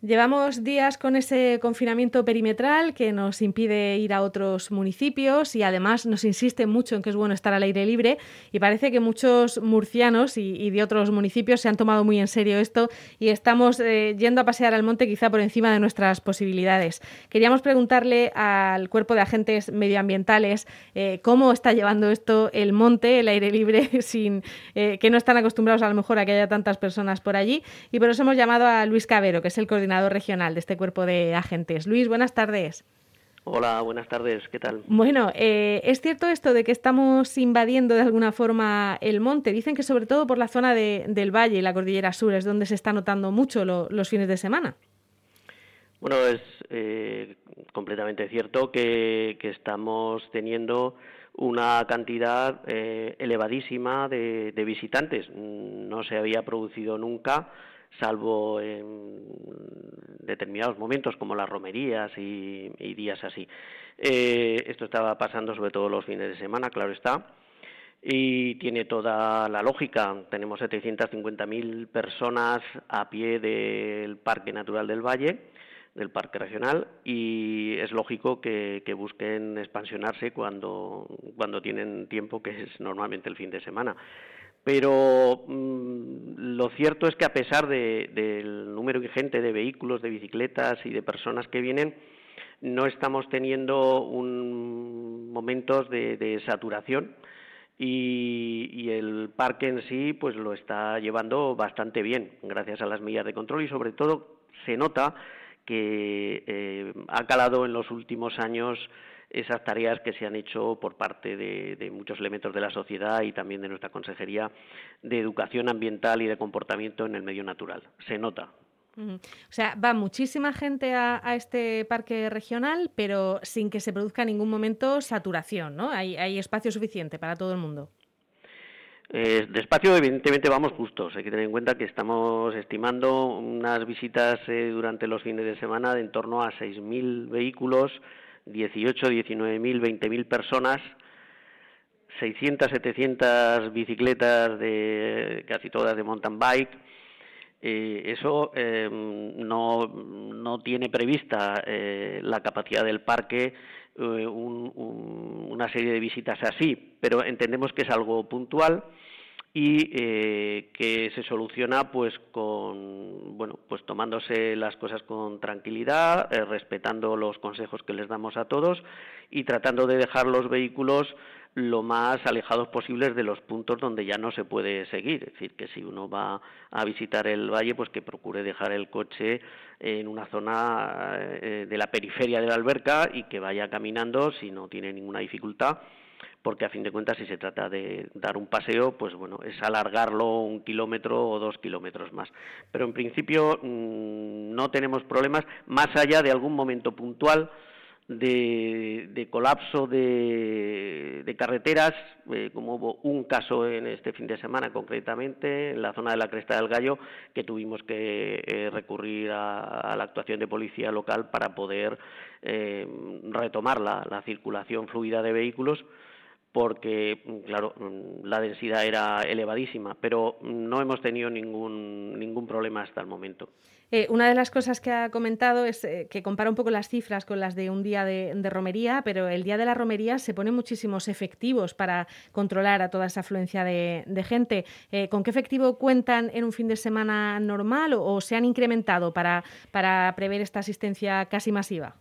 Llevamos días con ese confinamiento perimetral que nos impide ir a otros municipios y además nos insiste mucho en que es bueno estar al aire libre y parece que muchos murcianos y, de otros municipios se han tomado muy en serio esto y estamos eh, yendo a pasear al monte quizá por encima de nuestras posibilidades. Queríamos preguntarle al cuerpo de agentes medioambientales eh, cómo está llevando esto el monte, el aire libre, sin eh, que no están acostumbrados a lo mejor a que haya tantas personas por allí y por eso hemos llamado a Luis Cabero, que es el coordinador regional de este cuerpo de agentes. Luis, buenas tardes. Hola, buenas tardes, ¿qué tal? Bueno, eh, ¿es cierto esto de que estamos invadiendo de alguna forma el monte? Dicen que sobre todo por la zona del valle y la cordillera sur es donde se está notando mucho los fines de semana. Bueno, es eh, completamente cierto que, estamos teniendo una cantidad eh, elevadísima de visitantes. No se había producido nunca salvo en determinados momentos como las romerías y, días así. Eh, esto estaba pasando sobre todo los fines de semana, claro está, y tiene toda la lógica. Tenemos 750.000 personas a pie del Parque Natural del Valle, del Parque Regional, y es lógico que, que busquen expansionarse cuando, cuando tienen tiempo, que es normalmente el fin de semana pero mm, lo cierto es que a pesar del número ingente de vehículos, de bicicletas y de personas que vienen, no estamos teniendo un, momentos de, saturación y, el parque en sí pues lo está llevando bastante bien gracias a las medidas de control. Y sobre todo se nota que eh, ha calado en los últimos años esas tareas que se han hecho por parte de, muchos elementos de la sociedad y también de nuestra Consejería de Educación Ambiental y de Comportamiento en el Medio Natural. Se nota. O sea, va muchísima gente a, este parque regional, pero sin que se produzca en ningún momento saturación, ¿no? Hay, espacio suficiente para todo el mundo. Eh, de espacio, evidentemente, vamos justos. Hay que tener en cuenta que estamos estimando unas visitas eh, durante los fines de semana de en torno a 6.000 vehículos 18, 19 mil, 20 mil personas, 600, 700 bicicletas de casi todas de mountain bike. Eh, eso em, no, no, tiene prevista eh, la capacidad del parque eh, una serie de visitas así, pero entendemos que es algo puntual y eh, que se soluciona pues con bueno pues tomándose las cosas con tranquilidad eh, respetando los consejos que les damos a todos y tratando de dejar los vehículos lo más alejados posibles de los puntos donde ya no se puede seguir. Es decir que si uno va a visitar el valle pues que procure dejar el coche en una zona eh, de la periferia de la alberca y que vaya caminando si no tiene ninguna dificultad porque a fin de cuentas si se trata de dar un paseo, pues bueno, es alargarlo un kilómetro o dos kilómetros más. Pero en principio mm, no tenemos problemas más allá de algún momento puntual de, colapso de, carreteras, eh, como hubo un caso en este fin de semana concretamente, en la zona de la Cresta del Gallo, que tuvimos que eh, recurrir a, la actuación de policía local para poder eh, retomar la circulación fluida de vehículos porque, claro, la densidad era elevadísima, pero no hemos tenido ningún, ningún problema hasta el momento. Eh, una de las cosas que ha comentado es eh, que compara un poco las cifras con las de un día de, romería, pero el día de la romería se ponen muchísimos efectivos para controlar a toda esa afluencia de, gente. Eh, ¿Con qué efectivo cuentan en un fin de semana normal o, se han incrementado para prever esta asistencia casi masiva?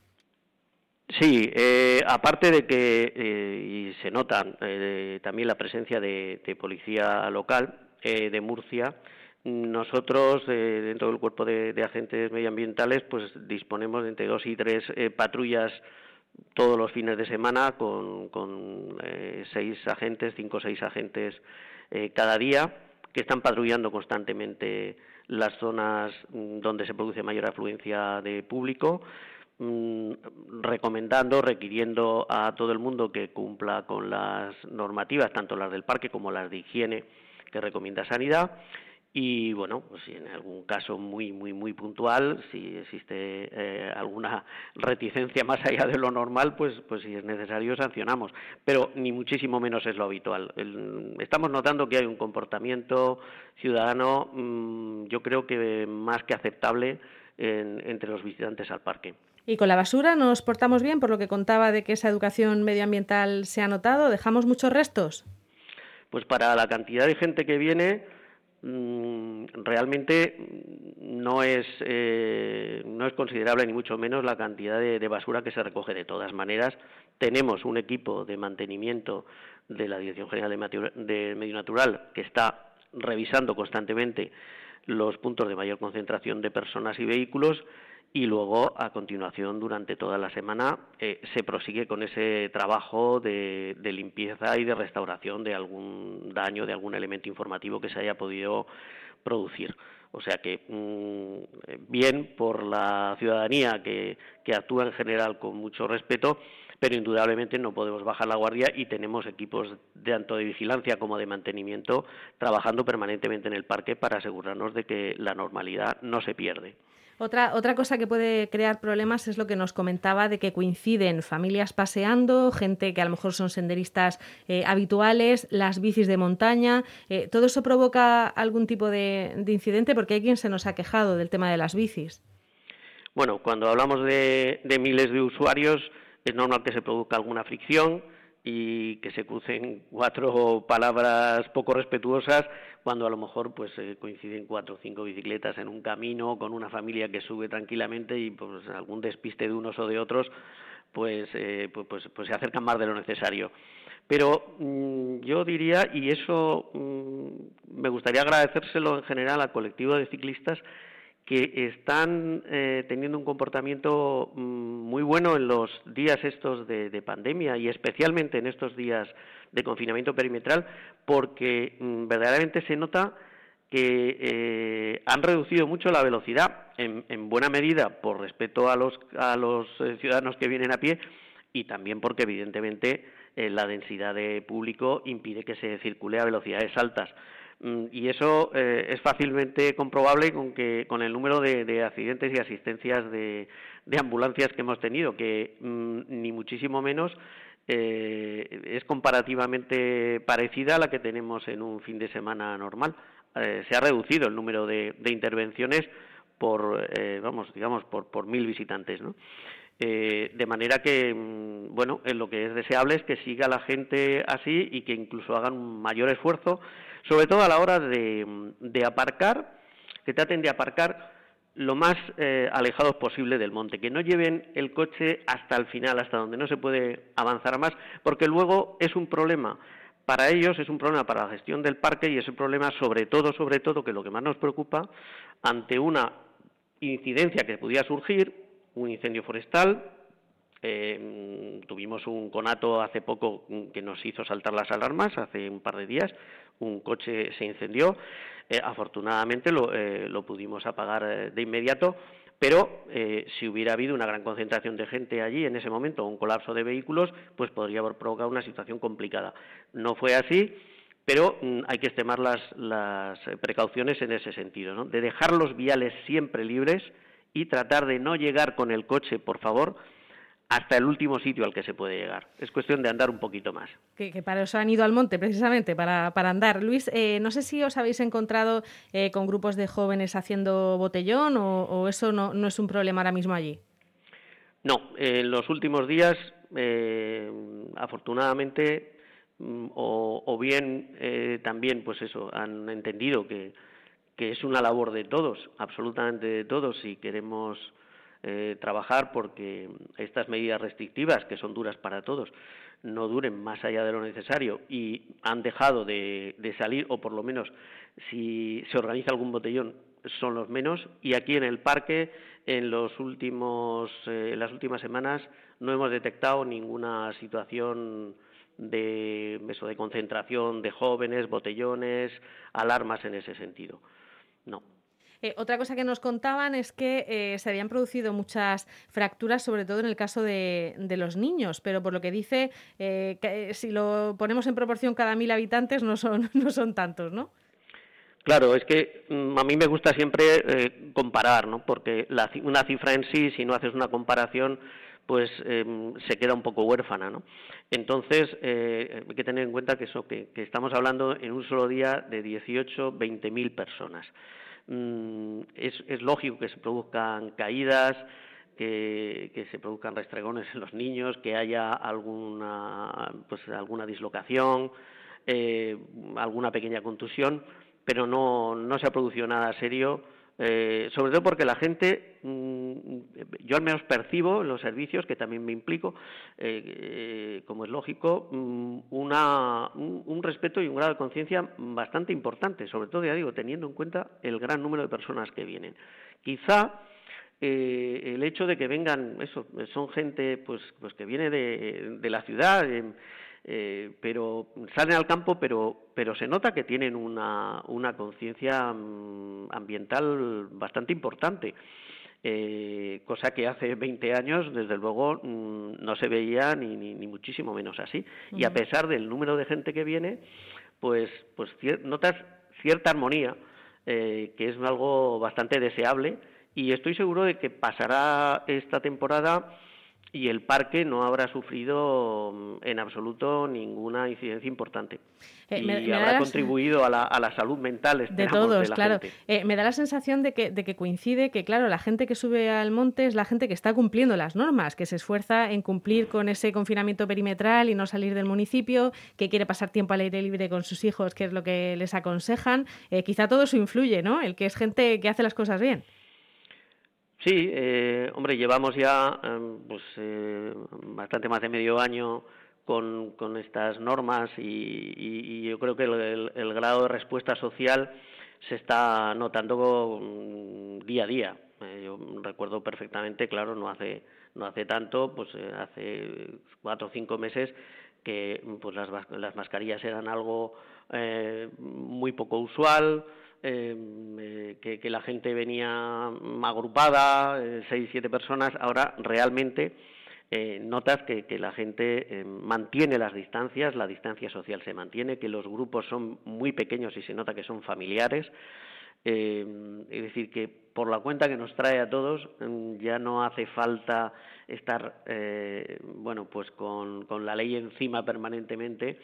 Sí, eh, aparte de que eh, y se nota eh, también la presencia de, policía local de Murcia, nosotros dentro del cuerpo de, agentes medioambientales pues disponemos de entre dos y tres patrullas todos los fines de semana con, seis agentes, cinco o seis agentes cada día que están patrullando constantemente las zonas mm, donde se produce mayor afluencia de público recomendando, requiriendo a todo el mundo que cumpla con las normativas, tanto las del parque como las de higiene que recomienda Sanidad. Y bueno, pues si en algún caso muy, muy, muy puntual, si existe eh, alguna reticencia más allá de lo normal, pues, pues si es necesario sancionamos. Pero ni muchísimo menos es lo habitual. estamos notando que hay un comportamiento ciudadano, mm, yo creo que más que aceptable entre los visitantes al parque. Y con la basura nos portamos bien, por lo que contaba de que esa educación medioambiental se ha notado. ¿Dejamos muchos restos? Pues para la cantidad de gente que viene, mm, realmente no es, eh, no es considerable ni mucho menos la cantidad de, basura que se recoge. De todas maneras, tenemos un equipo de mantenimiento de la Dirección General de Medio Natural que está revisando constantemente los puntos de mayor concentración de personas y vehículos y luego a continuación durante toda la semana eh, se prosigue con ese trabajo de, limpieza y de restauración de algún daño, de algún elemento informativo que se haya podido producir. O sea que mm, bien por la ciudadanía que actúa en general con mucho respeto, pero indudablemente no podemos bajar la guardia y tenemos equipos tanto de vigilancia como de mantenimiento trabajando permanentemente en el parque para asegurarnos de que la normalidad no se pierde. Otra, otra cosa que puede crear problemas es lo que nos comentaba de que coinciden familias paseando, gente que a lo mejor son senderistas eh, habituales, las bicis de montaña. Eh, ¿Todo eso provoca algún tipo de, incidente? Porque hay quien se nos ha quejado del tema de las bicis. Bueno, cuando hablamos de miles de usuarios, es normal que se produzca alguna fricción y que se crucen cuatro palabras poco respetuosas cuando a lo mejor pues eh, coinciden cuatro o cinco bicicletas en un camino con una familia que sube tranquilamente y pues algún despiste de unos o de otros pues, eh, pues, pues, pues, se acercan más de lo necesario. Pero mm, yo diría, y eso mm, me gustaría agradecérselo en general al colectivo de ciclistas, que están eh, teniendo un comportamiento mm, muy bueno en los días estos de, pandemia y especialmente en estos días de confinamiento perimetral, porque mm, verdaderamente se nota que eh, han reducido mucho la velocidad, en, buena medida por respeto a los, a los eh, ciudadanos que vienen a pie y también porque evidentemente la densidad de público impide que se circule a velocidades altas. Mm, y eso eh, es fácilmente comprobable con que con el número de, accidentes y asistencias de, ambulancias que hemos tenido, que mm, ni muchísimo menos eh, es comparativamente parecida a la que tenemos en un fin de semana normal. Eh, se ha reducido el número de, intervenciones por, vamos, digamos, por, por mil visitantes, ¿no? de manera que, mm, bueno, lo que es deseable es que siga la gente así y que incluso hagan un mayor esfuerzo sobre todo a la hora de, aparcar, que traten de aparcar lo más eh, alejados posible del monte, que no lleven el coche hasta el final, hasta donde no se puede avanzar más, porque luego es un problema para ellos, es un problema para la gestión del parque y es un problema sobre todo, sobre todo, que lo que más nos preocupa, ante una incidencia que pudiera surgir, un incendio forestal, eh, tuvimos un conato hace poco que nos hizo saltar las alarmas, hace un par de días, un coche se incendió, eh, afortunadamente lo, eh, lo, pudimos apagar eh, de inmediato, pero si hubiera habido una gran concentración de gente allí en ese momento, un colapso de vehículos, pues podría haber provocado una situación complicada. No fue así, pero mm, hay que extremar las, las precauciones en ese sentido, ¿no? de dejar los viales siempre libres y tratar de no llegar con el coche, por favor, hasta el último sitio al que se puede llegar. Es cuestión de andar un poquito más. Que, para eso han ido al monte, precisamente, para, para andar. Luis, eh, no sé si os habéis encontrado eh, con grupos de jóvenes haciendo botellón o, eso no, no, es un problema ahora mismo allí. No, en los últimos días, eh, afortunadamente, mm, o, o bien también, pues eso, han entendido que, que es una labor de todos, absolutamente de todos, si queremos eh, trabajar porque estas medidas restrictivas, que son duras para todos, no duren más allá de lo necesario y han dejado de, salir, o por lo menos si se organiza algún botellón, son los menos. Y aquí en el parque, en, los últimos, eh, en las últimas semanas, no hemos detectado ninguna situación de, de concentración de jóvenes, botellones, alarmas en ese sentido. No. Eh, otra cosa que nos contaban es que eh, se habían producido muchas fracturas, sobre todo en el caso de, los niños, pero por lo que dice, eh, si lo ponemos en proporción cada mil habitantes no son, no son tantos, ¿no? Claro, es que mm, a mí me gusta siempre comparar, ¿no? Porque una cifra en sí, si no haces una comparación, pues em, se queda un poco huérfana, ¿no? Entonces, hay que tener en cuenta que, eso, que estamos hablando en un solo día de 18, 20 mil personas. Mm, es, lógico que se produzcan caídas, que, se produzcan restregones en los niños, que haya alguna, pues, alguna dislocación, eh, alguna pequeña contusión, pero no, no se ha producido nada serio eh, sobre todo porque la gente, mm, yo al menos percibo en los servicios, que también me implico, eh, eh, como es lógico, mm, una, un, respeto y un grado de conciencia bastante importante, sobre todo, ya digo, teniendo en cuenta el gran número de personas que vienen. Quizá el hecho de que vengan, eso, son gente pues, pues que viene de, de la ciudad, eh, pero salen al campo, pero, pero se nota que tienen una, una conciencia mm, ambiental bastante importante. Eh, cosa que hace 20 años, desde luego, mm, no se veía ni, ni, muchísimo menos así. Y a pesar del número de gente que viene, pues, pues notas cierta armonía, eh, que es algo bastante deseable, y estoy seguro de que pasará esta temporada y el parque no habrá sufrido mm, en absoluto ninguna incidencia importante. Eh, y habrá contribuido a la, salud mental de todos, claro. Eh, me da la sensación de que, de que coincide que, claro, la gente que sube al monte es la gente que está cumpliendo las normas, que se esfuerza en cumplir con ese confinamiento perimetral y no salir del municipio, que quiere pasar tiempo al aire libre con sus hijos, que es lo que les aconsejan. Eh, quizá todo eso influye, ¿no? El que es gente que hace las cosas bien. Sí, eh, hombre, llevamos ya em, pues, eh, bastante más de medio año con, con estas normas y, yo creo que el, grado de respuesta social se está notando mm, día a día. Eh, yo recuerdo perfectamente, claro, no hace no hace tanto, pues hace cuatro o cinco meses que pues las, las mascarillas eran algo muy poco usual, eh, que, la gente venía agrupada, eh, seis, siete personas, ahora realmente eh, notas que, la gente em, mantiene las distancias, la distancia social se mantiene, que los grupos son muy pequeños y se nota que son familiares. Em, es decir, que por la cuenta que nos trae a todos ya no hace falta estar, bueno, pues con, con la ley encima permanentemente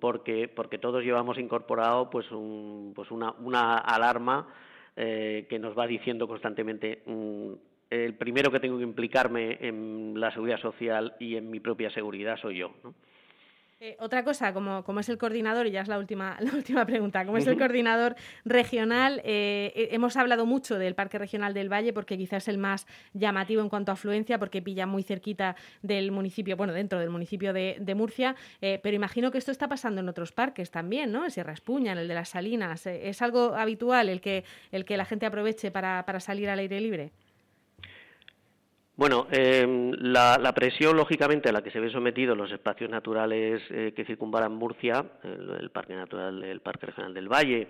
porque, porque todos llevamos incorporado pues, un, pues una, una alarma eh, que nos va diciendo constantemente mm, el primero que tengo que implicarme en la seguridad social y en mi propia seguridad soy yo. ¿no? Eh, otra cosa, como, como, es el coordinador, y ya es la última, la última pregunta, como es el coordinador regional, eh, eh, hemos hablado mucho del Parque Regional del Valle porque quizás es el más llamativo en cuanto a afluencia, porque pilla muy cerquita del municipio, bueno, dentro del municipio de, Murcia, pero imagino que esto está pasando en otros parques también, ¿no? En Sierra Espuña, en el de las Salinas. ¿Es algo habitual el que, el que la gente aproveche para, para salir al aire libre? Bueno, em, la, presión, lógicamente, a la que se ven sometidos los espacios naturales eh, que circunvalan Murcia, el, Parque Natural, el Parque Regional del Valle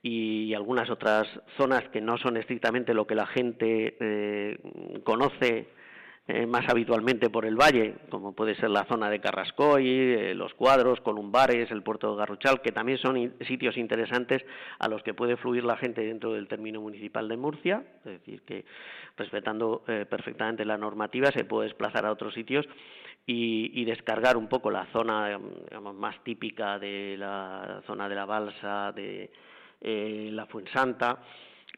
y, algunas otras zonas que no son estrictamente lo que la gente eh, conoce eh, más habitualmente por el valle, como puede ser la zona de Carrascoy, eh, los cuadros, Columbares, el puerto de Garruchal, que también son sitios interesantes a los que puede fluir la gente dentro del término municipal de Murcia, es decir, que respetando eh, perfectamente la normativa se puede desplazar a otros sitios y, descargar un poco la zona más típica de la zona de la balsa, de la Fuensanta,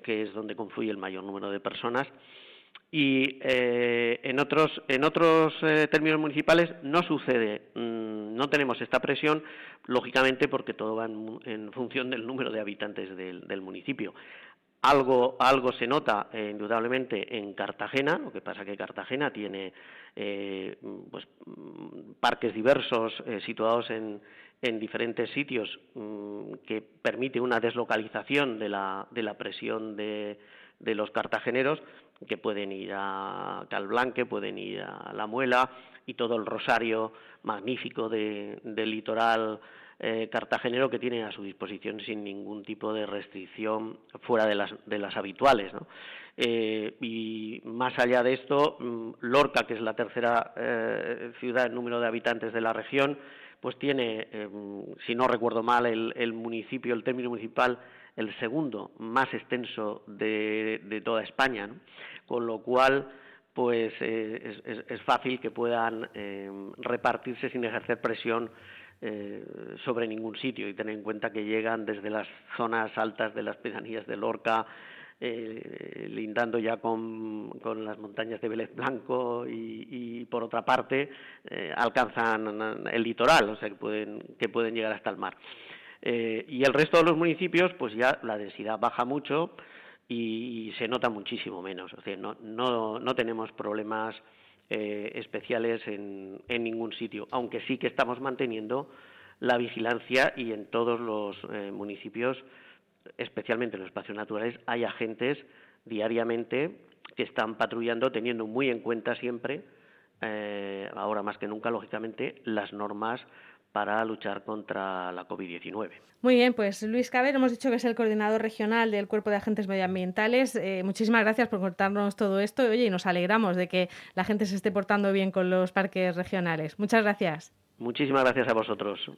que es donde confluye el mayor número de personas y eh, en otros, en otros eh, términos municipales no sucede, mm, no tenemos esta presión, lógicamente porque todo va en, función del número de habitantes del, municipio. Algo, algo se nota eh, indudablemente en Cartagena, lo que pasa que Cartagena tiene pues, parques diversos situados en, en, diferentes sitios mm, que permite una deslocalización de la, de la presión de, de los cartageneros, que pueden ir a Calblanque, pueden ir a La Muela y todo el rosario magnífico del litoral eh, cartagenero que tienen a su disposición sin ningún tipo de restricción fuera de las, de las habituales. Eh, y más allá de esto, mm, Lorca, que es la tercera eh, ciudad en número de habitantes de la región, pues tiene, si no recuerdo mal, el municipio, el término municipal el segundo más extenso de, toda España, con lo cual pues eh, es, fácil que puedan eh, repartirse sin ejercer presión sobre ningún sitio y tener en cuenta que llegan desde las zonas altas de las pedanías de Lorca, eh, lindando ya con, con, las montañas de Vélez Blanco y, por otra parte eh, alcanzan el litoral, o sea que pueden, que pueden llegar hasta el mar. Eh, y el resto de los municipios, pues ya la densidad baja mucho y, se nota muchísimo menos. O sea, no, no, no tenemos problemas especiales en, en ningún sitio, aunque sí que estamos manteniendo la vigilancia y en todos los municipios especialmente en los espacios naturales, hay agentes diariamente que están patrullando teniendo muy en cuenta siempre, eh, ahora más que nunca, lógicamente, las normas para luchar contra la COVID-19. Muy bien, pues Luis Caber, hemos dicho que es el coordinador regional del Cuerpo de Agentes Medioambientales. Eh, muchísimas gracias por contarnos todo esto. Oye, y nos alegramos de que la gente se esté portando bien con los parques regionales. Muchas gracias. Muchísimas gracias a vosotros.